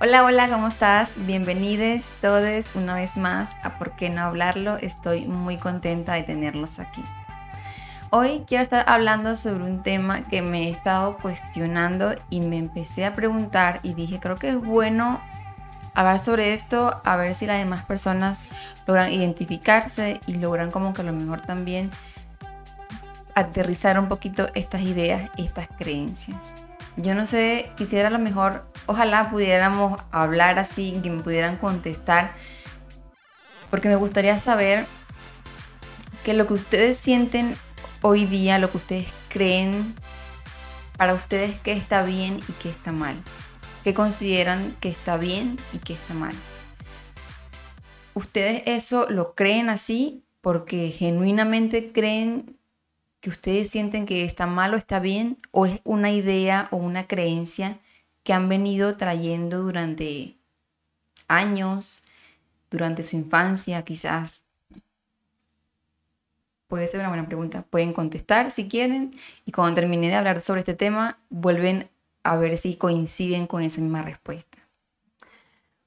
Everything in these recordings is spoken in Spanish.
Hola, hola, ¿cómo estás? Bienvenidos todos una vez más a ¿Por qué no hablarlo? Estoy muy contenta de tenerlos aquí. Hoy quiero estar hablando sobre un tema que me he estado cuestionando y me empecé a preguntar y dije, creo que es bueno hablar sobre esto, a ver si las demás personas logran identificarse y logran como que a lo mejor también aterrizar un poquito estas ideas, estas creencias. Yo no sé, quisiera a lo mejor, ojalá pudiéramos hablar así, que me pudieran contestar, porque me gustaría saber que lo que ustedes sienten hoy día, lo que ustedes creen, para ustedes qué está bien y qué está mal qué consideran que está bien y qué está mal. ¿Ustedes eso lo creen así porque genuinamente creen que ustedes sienten que está mal o está bien? ¿O es una idea o una creencia que han venido trayendo durante años, durante su infancia quizás? Puede ser una buena pregunta. Pueden contestar si quieren y cuando termine de hablar sobre este tema vuelven a ver si coinciden con esa misma respuesta.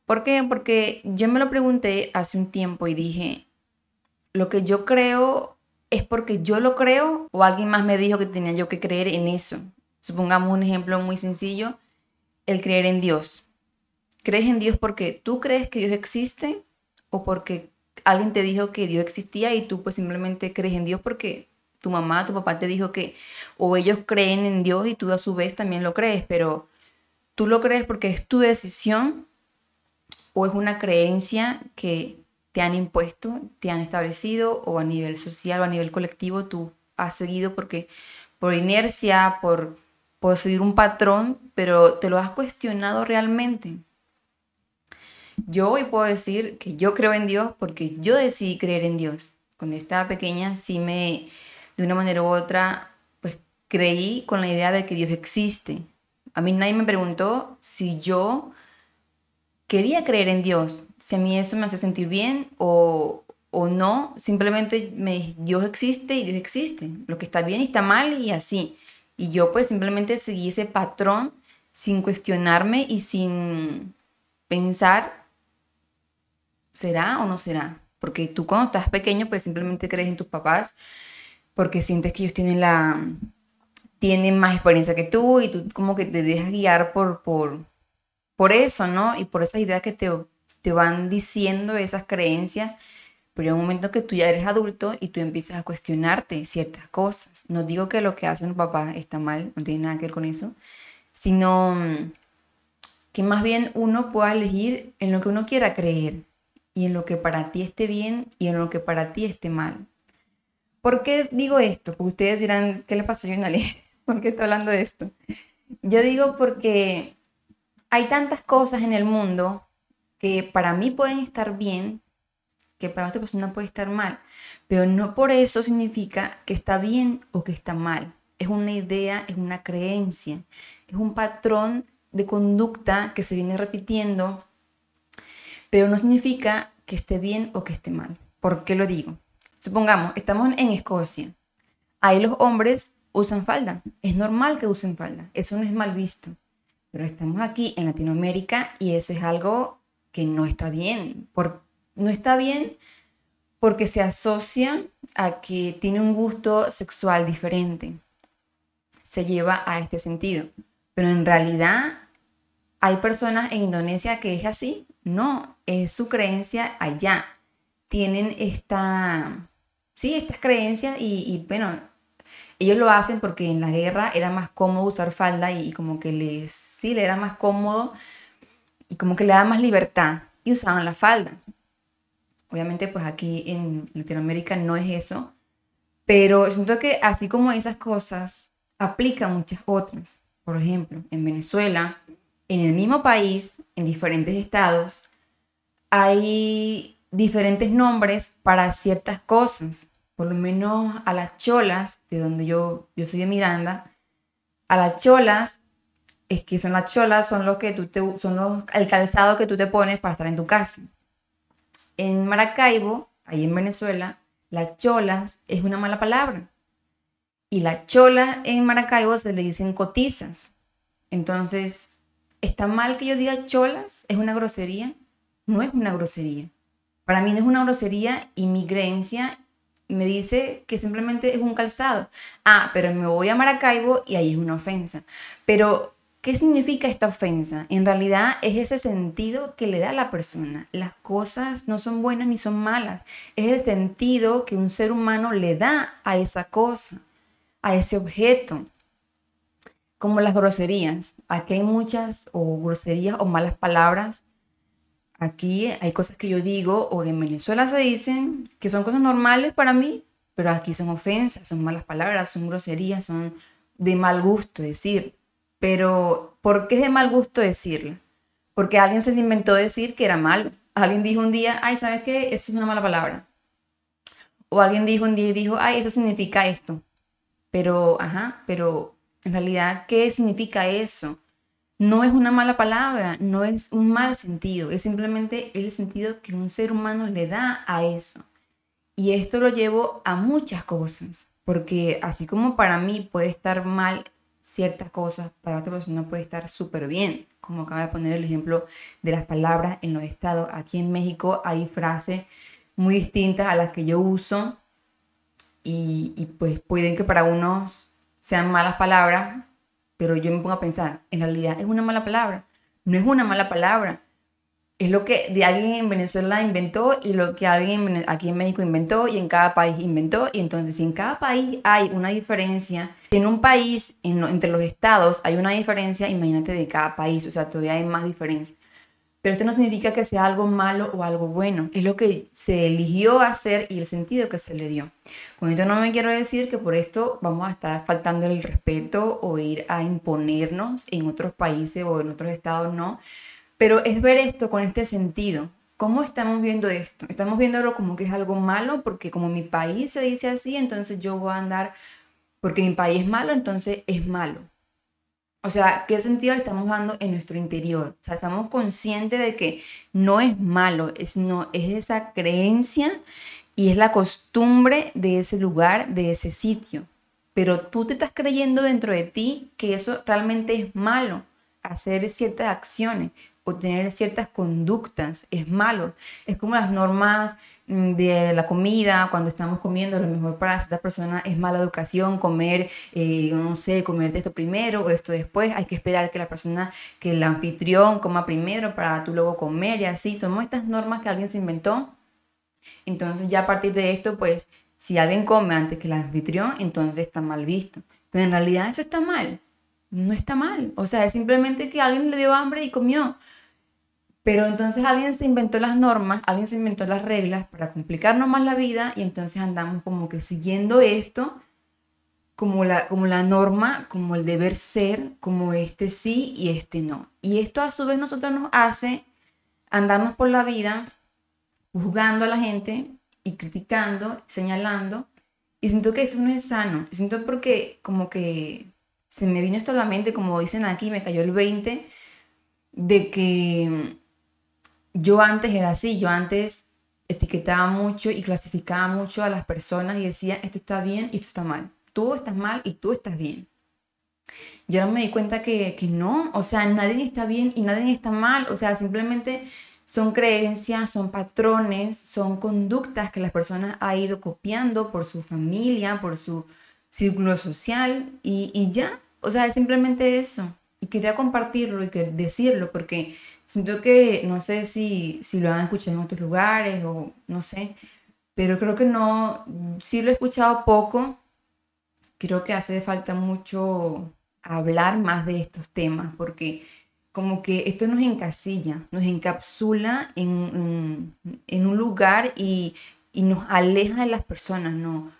¿Por qué? Porque yo me lo pregunté hace un tiempo y dije, lo que yo creo es porque yo lo creo o alguien más me dijo que tenía yo que creer en eso. Supongamos un ejemplo muy sencillo, el creer en Dios. ¿Crees en Dios porque tú crees que Dios existe o porque alguien te dijo que Dios existía y tú pues simplemente crees en Dios porque tu mamá, tu papá te dijo que, o ellos creen en Dios y tú a su vez también lo crees, pero tú lo crees porque es tu decisión o es una creencia que te han impuesto, te han establecido o a nivel social o a nivel colectivo tú has seguido porque por inercia, por, por seguir un patrón, pero te lo has cuestionado realmente. Yo hoy puedo decir que yo creo en Dios porque yo decidí creer en Dios. Cuando estaba pequeña sí me, de una manera u otra, pues creí con la idea de que Dios existe. A mí nadie me preguntó si yo quería creer en Dios, si a mí eso me hace sentir bien o, o no. Simplemente me Dios existe y Dios existe. Lo que está bien y está mal y así. Y yo pues simplemente seguí ese patrón sin cuestionarme y sin pensar, ¿será o no será? Porque tú cuando estás pequeño pues simplemente crees en tus papás porque sientes que ellos tienen la tienen más experiencia que tú y tú como que te dejas guiar por, por, por eso, ¿no? Y por esas ideas que te, te van diciendo, esas creencias. Pero hay un momento que tú ya eres adulto y tú empiezas a cuestionarte ciertas cosas. No digo que lo que hacen los papás está mal, no tiene nada que ver con eso, sino que más bien uno pueda elegir en lo que uno quiera creer y en lo que para ti esté bien y en lo que para ti esté mal. ¿Por qué digo esto? Ustedes dirán, ¿qué le pasa a Yunali? ¿Por qué está hablando de esto? Yo digo porque hay tantas cosas en el mundo que para mí pueden estar bien, que para otra persona puede estar mal, pero no por eso significa que está bien o que está mal. Es una idea, es una creencia, es un patrón de conducta que se viene repitiendo, pero no significa que esté bien o que esté mal. ¿Por qué lo digo? Supongamos, estamos en Escocia. Ahí los hombres usan falda. Es normal que usen falda. Eso no es mal visto. Pero estamos aquí en Latinoamérica y eso es algo que no está bien. Por, no está bien porque se asocia a que tiene un gusto sexual diferente. Se lleva a este sentido. Pero en realidad hay personas en Indonesia que es así. No, es su creencia allá tienen esta, sí, estas creencias y, bueno, Ellos lo hacen porque en la guerra era más cómodo usar falda y, como que les, sí, le era más cómodo y como que le da más libertad y usaban la falda. Obviamente pues aquí en Latinoamérica no es eso, pero siento que así como esas cosas, aplica muchas otras. Por ejemplo, en Venezuela, en el mismo país, en diferentes estados, hay diferentes nombres para ciertas cosas. Por lo menos a las cholas, de donde yo, yo soy de Miranda, a las cholas, es que son las cholas, son los que tú te, son los, el calzado que tú te pones para estar en tu casa. En Maracaibo, ahí en Venezuela, las cholas es una mala palabra. Y las cholas en Maracaibo se le dicen cotizas. Entonces, ¿está mal que yo diga cholas? ¿Es una grosería? No es una grosería. Para mí no es una grosería y mi creencia me dice que simplemente es un calzado. Ah, pero me voy a Maracaibo y ahí es una ofensa. Pero, ¿qué significa esta ofensa? En realidad es ese sentido que le da a la persona. Las cosas no son buenas ni son malas. Es el sentido que un ser humano le da a esa cosa, a ese objeto. Como las groserías. Aquí hay muchas o groserías o malas palabras Aquí hay cosas que yo digo o en Venezuela se dicen que son cosas normales para mí, pero aquí son ofensas, son malas palabras, son groserías, son de mal gusto decir. Pero, ¿por qué es de mal gusto decirlo? Porque alguien se le inventó decir que era malo. Alguien dijo un día, ay, ¿sabes qué? Esa es una mala palabra. O alguien dijo un día y dijo, ay, eso significa esto. Pero, ajá, pero en realidad, ¿qué significa eso? No es una mala palabra, no es un mal sentido, es simplemente el sentido que un ser humano le da a eso. Y esto lo llevo a muchas cosas, porque así como para mí puede estar mal ciertas cosas, para otra persona puede estar súper bien, como acaba de poner el ejemplo de las palabras en los estados. Aquí en México hay frases muy distintas a las que yo uso y, y pues pueden que para unos sean malas palabras, pero yo me pongo a pensar, en realidad es una mala palabra. No es una mala palabra. Es lo que de alguien en Venezuela inventó y lo que alguien aquí en México inventó y en cada país inventó. Y entonces, si en cada país hay una diferencia, en un país, entre los estados, hay una diferencia, imagínate de cada país, o sea, todavía hay más diferencia. Pero esto no significa que sea algo malo o algo bueno, es lo que se eligió hacer y el sentido que se le dio. Con esto no me quiero decir que por esto vamos a estar faltando el respeto o ir a imponernos en otros países o en otros estados, no. Pero es ver esto con este sentido. ¿Cómo estamos viendo esto? Estamos viéndolo como que es algo malo porque como mi país se dice así, entonces yo voy a andar porque mi país es malo, entonces es malo. O sea, ¿qué sentido le estamos dando en nuestro interior? O sea, estamos conscientes de que no es malo, es, no, es esa creencia y es la costumbre de ese lugar, de ese sitio. Pero tú te estás creyendo dentro de ti que eso realmente es malo, hacer ciertas acciones o tener ciertas conductas es malo. Es como las normas mm, de la comida, cuando estamos comiendo, lo mejor para esta persona es mala educación, comer, eh, no sé, comerte esto primero o esto después. Hay que esperar que la persona, que el anfitrión coma primero para tú luego comer y así. Somos estas normas que alguien se inventó. Entonces ya a partir de esto, pues, si alguien come antes que el anfitrión, entonces está mal visto. Pero en realidad eso está mal. No está mal. O sea, es simplemente que alguien le dio hambre y comió. Pero entonces alguien se inventó las normas, alguien se inventó las reglas para complicarnos más la vida y entonces andamos como que siguiendo esto como la, como la norma, como el deber ser, como este sí y este no. Y esto a su vez nosotros nos hace andarnos por la vida juzgando a la gente y criticando, señalando. Y siento que eso no es sano. Siento porque como que se me vino esto a la mente, como dicen aquí, me cayó el 20, de que yo antes era así, yo antes etiquetaba mucho y clasificaba mucho a las personas y decía, esto está bien y esto está mal. Tú estás mal y tú estás bien. Y ahora me di cuenta que, que no, o sea, nadie está bien y nadie está mal, o sea, simplemente son creencias, son patrones, son conductas que las personas han ido copiando por su familia, por su círculo social y, y ya, o sea, es simplemente eso. Quería compartirlo y que decirlo porque Siento que, no sé si, si lo han escuchado en otros lugares o no sé, pero creo que no, sí lo he escuchado poco. Creo que hace falta mucho hablar más de estos temas, porque como que esto nos encasilla, nos encapsula en, en, un lugar y, y, nos aleja de las personas, no,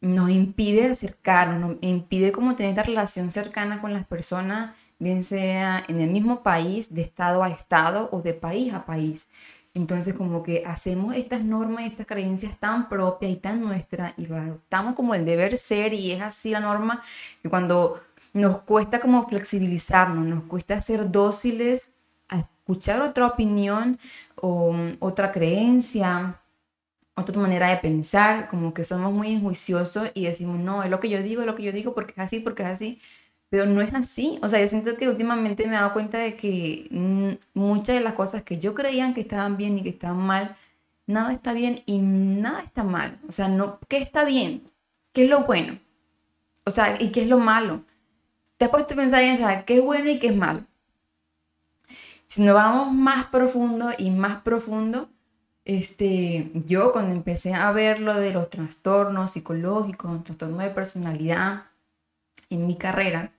nos impide acercarnos, nos impide como tener esta relación cercana con las personas, bien sea en el mismo país, de estado a estado o de país a país. Entonces como que hacemos estas normas estas creencias tan propias y tan nuestras y lo adoptamos como el deber ser y es así la norma que cuando nos cuesta como flexibilizarnos, nos cuesta ser dóciles a escuchar otra opinión o mm, otra creencia, otra manera de pensar, como que somos muy injuiciosos y decimos, no, es lo que yo digo, es lo que yo digo porque es así, porque es así. Pero no es así. O sea, yo siento que últimamente me he dado cuenta de que mm, muchas de las cosas que yo creía que estaban bien y que estaban mal, nada está bien y nada está mal. O sea, no, ¿qué está bien? ¿Qué es lo bueno? O sea, ¿y qué es lo malo? te has puesto a pensar en eso, qué es bueno y qué es malo. Si nos vamos más profundo y más profundo, este, yo cuando empecé a ver lo de los trastornos psicológicos, trastornos de personalidad en mi carrera,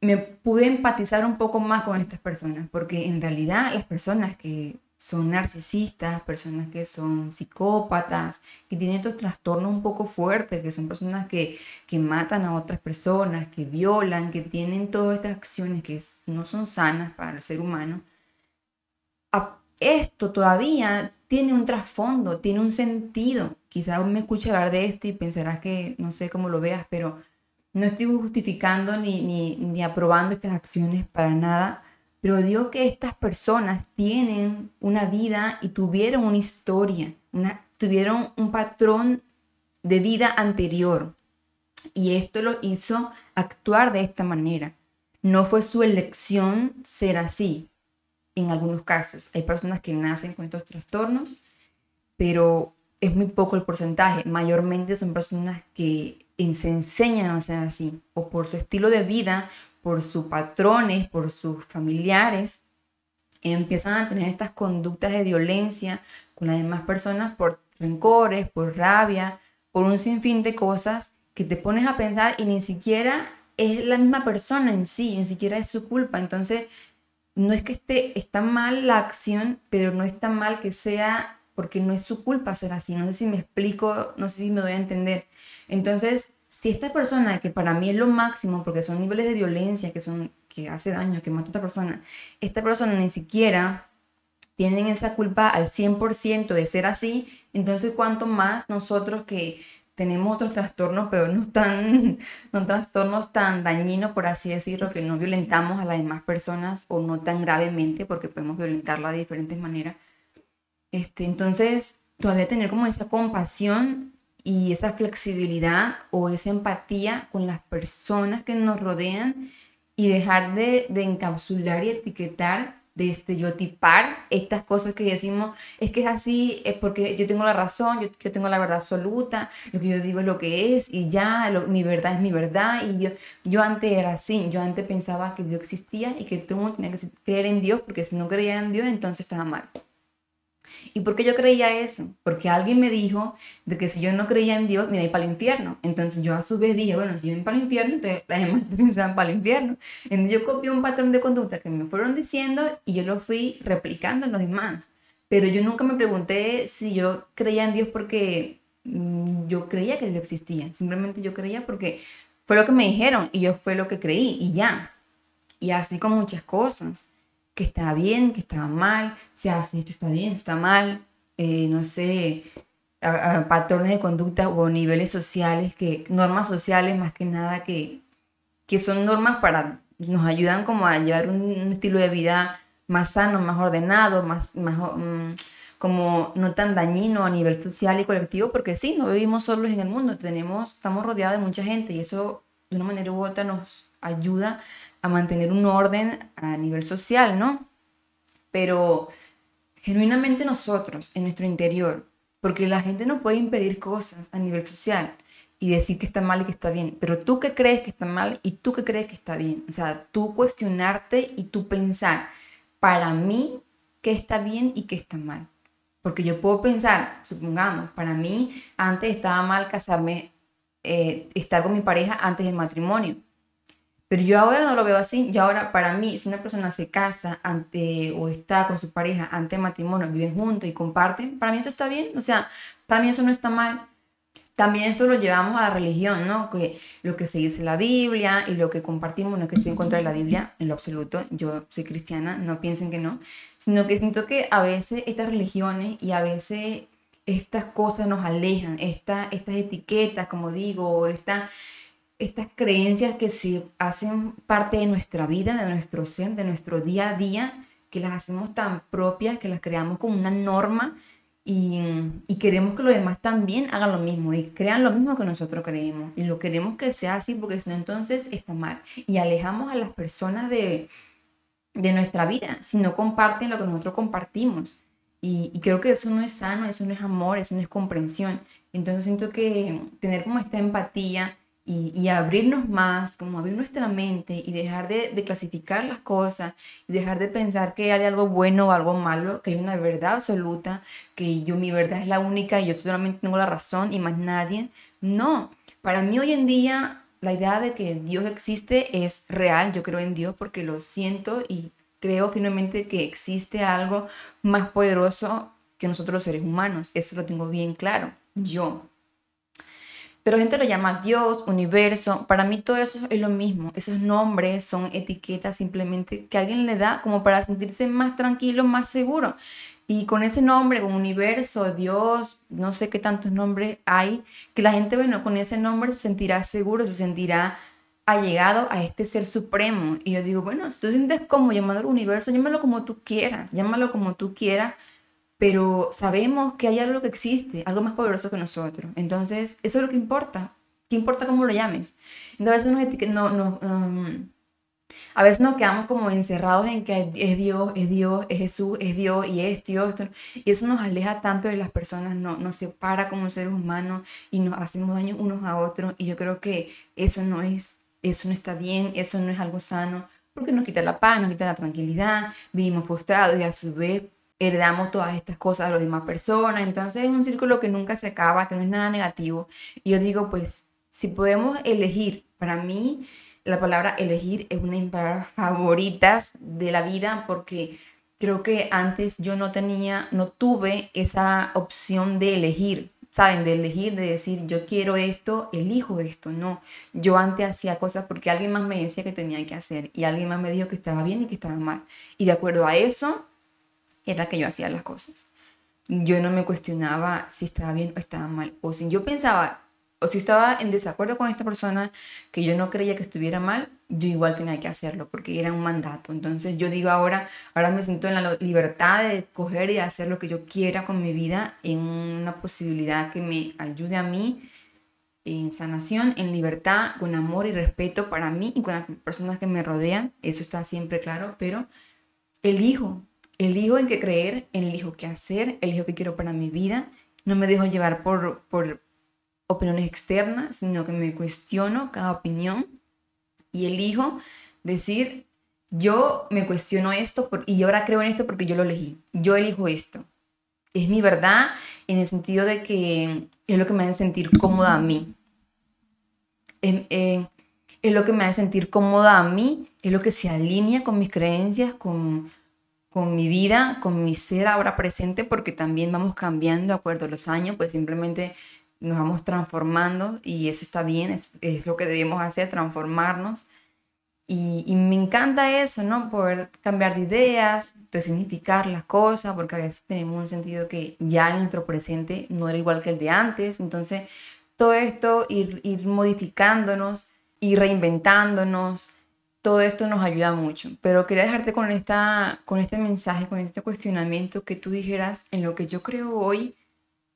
me pude empatizar un poco más con estas personas, porque en realidad las personas que son narcisistas, personas que son psicópatas, que tienen estos trastornos un poco fuertes, que son personas que, que matan a otras personas, que violan, que tienen todas estas acciones que no son sanas para el ser humano. Esto todavía tiene un trasfondo, tiene un sentido. Quizás me escuche hablar de esto y pensarás que no sé cómo lo veas, pero no estoy justificando ni, ni, ni aprobando estas acciones para nada pero digo que estas personas tienen una vida y tuvieron una historia, una, tuvieron un patrón de vida anterior. Y esto lo hizo actuar de esta manera. No fue su elección ser así. En algunos casos hay personas que nacen con estos trastornos, pero es muy poco el porcentaje. Mayormente son personas que se enseñan a ser así, o por su estilo de vida, por sus patrones, por sus familiares, empiezan a tener estas conductas de violencia con las demás personas por rencores, por rabia, por un sinfín de cosas que te pones a pensar y ni siquiera es la misma persona en sí, ni siquiera es su culpa. Entonces, no es que esté, está mal la acción, pero no está mal que sea porque no es su culpa ser así. No sé si me explico, no sé si me doy a entender. Entonces, si esta persona, que para mí es lo máximo, porque son niveles de violencia que, son, que hace daño, que mata a otra persona, esta persona ni siquiera tienen esa culpa al 100% de ser así, entonces cuánto más nosotros que tenemos otros trastornos, pero no tan, no trastornos tan dañinos, por así decirlo, que no violentamos a las demás personas o no tan gravemente, porque podemos violentarla de diferentes maneras. Este, entonces, todavía tener como esa compasión y esa flexibilidad o esa empatía con las personas que nos rodean y dejar de, de encapsular y etiquetar, de estereotipar estas cosas que decimos, es que es así, es porque yo tengo la razón, yo, tengo la verdad absoluta, lo que yo digo es lo que es y ya, mi verdad es mi verdad y yo, yo antes era así, yo antes pensaba que Dios existía y que todo el mundo tenía que creer en Dios porque si no creía en Dios entonces estaba mal. ¿Y por qué yo creía eso? Porque alguien me dijo de que si yo no creía en Dios, me iba a ir para el infierno. Entonces yo a su vez dije, bueno, si yo voy para el infierno, entonces la demás pensaban para el infierno. Entonces yo copié un patrón de conducta que me fueron diciendo y yo lo fui replicando en los demás. Pero yo nunca me pregunté si yo creía en Dios porque mm, yo creía que Dios existía. Simplemente yo creía porque fue lo que me dijeron y yo fue lo que creí y ya. Y así con muchas cosas que está bien, que está mal, se hace esto está bien, está mal, eh, no sé, patrones de conducta o niveles sociales, que, normas sociales más que nada que, que son normas para, nos ayudan como a llevar un, estilo de vida más sano, más ordenado, más, más mm, como no tan dañino a nivel social y colectivo, porque sí, no vivimos solos en el mundo, tenemos, estamos rodeados de mucha gente y eso de una manera u otra nos ayuda a mantener un orden a nivel social, ¿no? Pero genuinamente nosotros, en nuestro interior, porque la gente no puede impedir cosas a nivel social y decir que está mal y que está bien, pero tú que crees que está mal y tú que crees que está bien, o sea, tú cuestionarte y tú pensar, para mí, qué está bien y qué está mal. Porque yo puedo pensar, supongamos, para mí antes estaba mal casarme eh, estar con mi pareja antes del matrimonio. Pero yo ahora no lo veo así. Yo ahora, para mí, si una persona se casa ante o está con su pareja ante matrimonio, viven juntos y comparten, para mí eso está bien. O sea, para mí eso no está mal. También esto lo llevamos a la religión, ¿no? Que lo que se dice en la Biblia y lo que compartimos, no es que estoy en contra de la Biblia en lo absoluto, yo soy cristiana, no piensen que no, sino que siento que a veces estas religiones y a veces estas cosas nos alejan, esta, estas etiquetas, como digo, esta, estas creencias que se hacen parte de nuestra vida, de nuestro ser, de nuestro día a día, que las hacemos tan propias, que las creamos como una norma y, queremos que los demás también hagan lo mismo y crean lo mismo que nosotros creemos. Y lo queremos que sea así porque si no, entonces está mal. Y alejamos a las personas de, de nuestra vida si no comparten lo que nosotros compartimos. Y, y, creo que eso no es sano, eso no es amor, eso no es comprensión. Entonces siento que tener como esta empatía y, abrirnos más, como abrir nuestra mente y dejar de, clasificar las cosas y dejar de pensar que hay algo bueno o algo malo, que hay una verdad absoluta, que yo mi verdad es la única y yo solamente tengo la razón y más nadie. No, para mí hoy en día la idea de que Dios existe es real, yo creo en Dios porque lo siento y creo firmemente que existe algo más poderoso que nosotros los seres humanos, eso lo tengo bien claro, yo, pero gente lo llama Dios, universo. Para mí todo eso es lo mismo. Esos nombres son etiquetas simplemente que alguien le da como para sentirse más tranquilo, más seguro. Y con ese nombre, con universo, Dios, no sé qué tantos nombres hay, que la gente, bueno, con ese nombre se sentirá seguro, se sentirá allegado a este ser supremo. Y yo digo, bueno, si tú sientes como llamándolo universo, llámalo como tú quieras, llámalo como tú quieras pero sabemos que hay algo que existe, algo más poderoso que nosotros. Entonces, eso es lo que importa. ¿Qué importa cómo lo llames? Entonces, a veces, no, no, um, a veces nos quedamos como encerrados en que es Dios, es Dios, es Jesús, es Dios y es Dios. y eso nos aleja tanto de las personas, no, nos separa como seres humanos y nos hacemos daño unos a otros. Y yo creo que eso no es, eso no está bien, eso no es algo sano, porque nos quita la paz, nos quita la tranquilidad, vivimos frustrados y a su vez heredamos todas estas cosas a las demás personas. Entonces es un círculo que nunca se acaba, que no es nada negativo. Y yo digo, pues, si podemos elegir, para mí la palabra elegir es una de mis palabras favoritas de la vida porque creo que antes yo no tenía, no tuve esa opción de elegir. ¿Saben? De elegir, de decir, yo quiero esto, elijo esto. No, yo antes hacía cosas porque alguien más me decía que tenía que hacer y alguien más me dijo que estaba bien y que estaba mal. Y de acuerdo a eso, era que yo hacía las cosas. Yo no me cuestionaba si estaba bien o estaba mal. O si yo pensaba, o si estaba en desacuerdo con esta persona que yo no creía que estuviera mal, yo igual tenía que hacerlo porque era un mandato. Entonces yo digo ahora, ahora me siento en la libertad de coger y hacer lo que yo quiera con mi vida en una posibilidad que me ayude a mí en sanación, en libertad, con amor y respeto para mí y con las personas que me rodean. Eso está siempre claro, pero elijo elijo en qué creer, elijo qué hacer, elijo qué quiero para mi vida. No me dejo llevar por, por opiniones externas, sino que me cuestiono cada opinión y elijo decir, yo me cuestiono esto y ahora creo en esto porque yo lo elegí. Yo elijo esto. Es mi verdad en el sentido de que es lo que me hace sentir cómoda a mí. Es, eh, es lo que me hace sentir cómoda a mí, es lo que se alinea con mis creencias, con, con mi vida, con mi ser ahora presente, porque también vamos cambiando de acuerdo a los años, pues simplemente nos vamos transformando y eso está bien, es, lo que debemos hacer, transformarnos. Y, y, me encanta eso, ¿no? Poder cambiar de ideas, resignificar las cosas, porque a veces tenemos un sentido que ya en nuestro presente no era igual que el de antes. Entonces, todo esto, ir, ir modificándonos, ir reinventándonos, todo esto nos ayuda mucho. Pero quería dejarte con, esta, con este mensaje, con este cuestionamiento, que tú dijeras, en lo que yo creo hoy,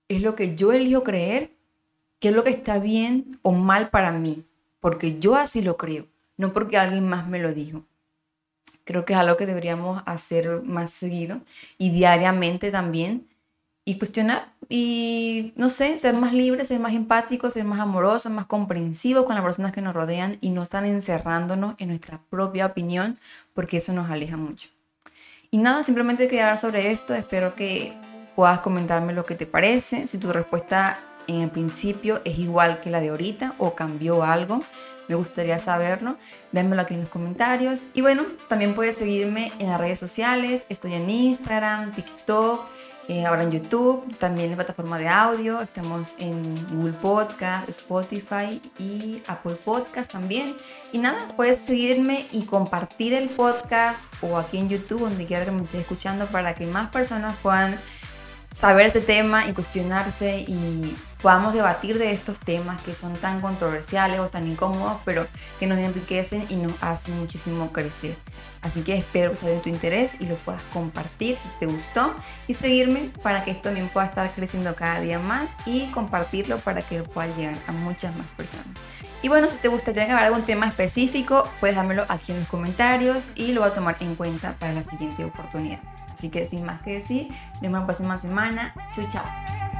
es lo que yo elijo creer, qué es lo que está bien o mal para mí, porque yo así lo creo, no porque alguien más me lo dijo. Creo que es algo que deberíamos hacer más seguido y diariamente también y cuestionar y, no sé, ser más libres, ser más empáticos, ser más amorosos, más comprensivos con las personas que nos rodean y no estar encerrándonos en nuestra propia opinión porque eso nos aleja mucho. Y nada, simplemente quería hablar sobre esto, espero que puedas comentarme lo que te parece, si tu respuesta en el principio es igual que la de ahorita o cambió algo. Me gustaría saberlo. Démelo aquí en los comentarios. Y bueno, también puedes seguirme en las redes sociales. Estoy en Instagram, TikTok, eh, ahora en YouTube, también en plataforma de audio. Estamos en Google Podcast, Spotify y Apple Podcast también. Y nada, puedes seguirme y compartir el podcast o aquí en YouTube, donde quiera que me estés escuchando, para que más personas puedan saber este tema y cuestionarse y podamos debatir de estos temas que son tan controversiales o tan incómodos, pero que nos enriquecen y nos hacen muchísimo crecer. Así que espero saber tu interés y lo puedas compartir si te gustó y seguirme para que esto también pueda estar creciendo cada día más y compartirlo para que pueda llegar a muchas más personas. Y bueno, si te gustaría grabar algún tema específico, puedes dármelo aquí en los comentarios y lo voy a tomar en cuenta para la siguiente oportunidad. Así que sin más que decir, nos vemos la próxima semana. Chau, chao.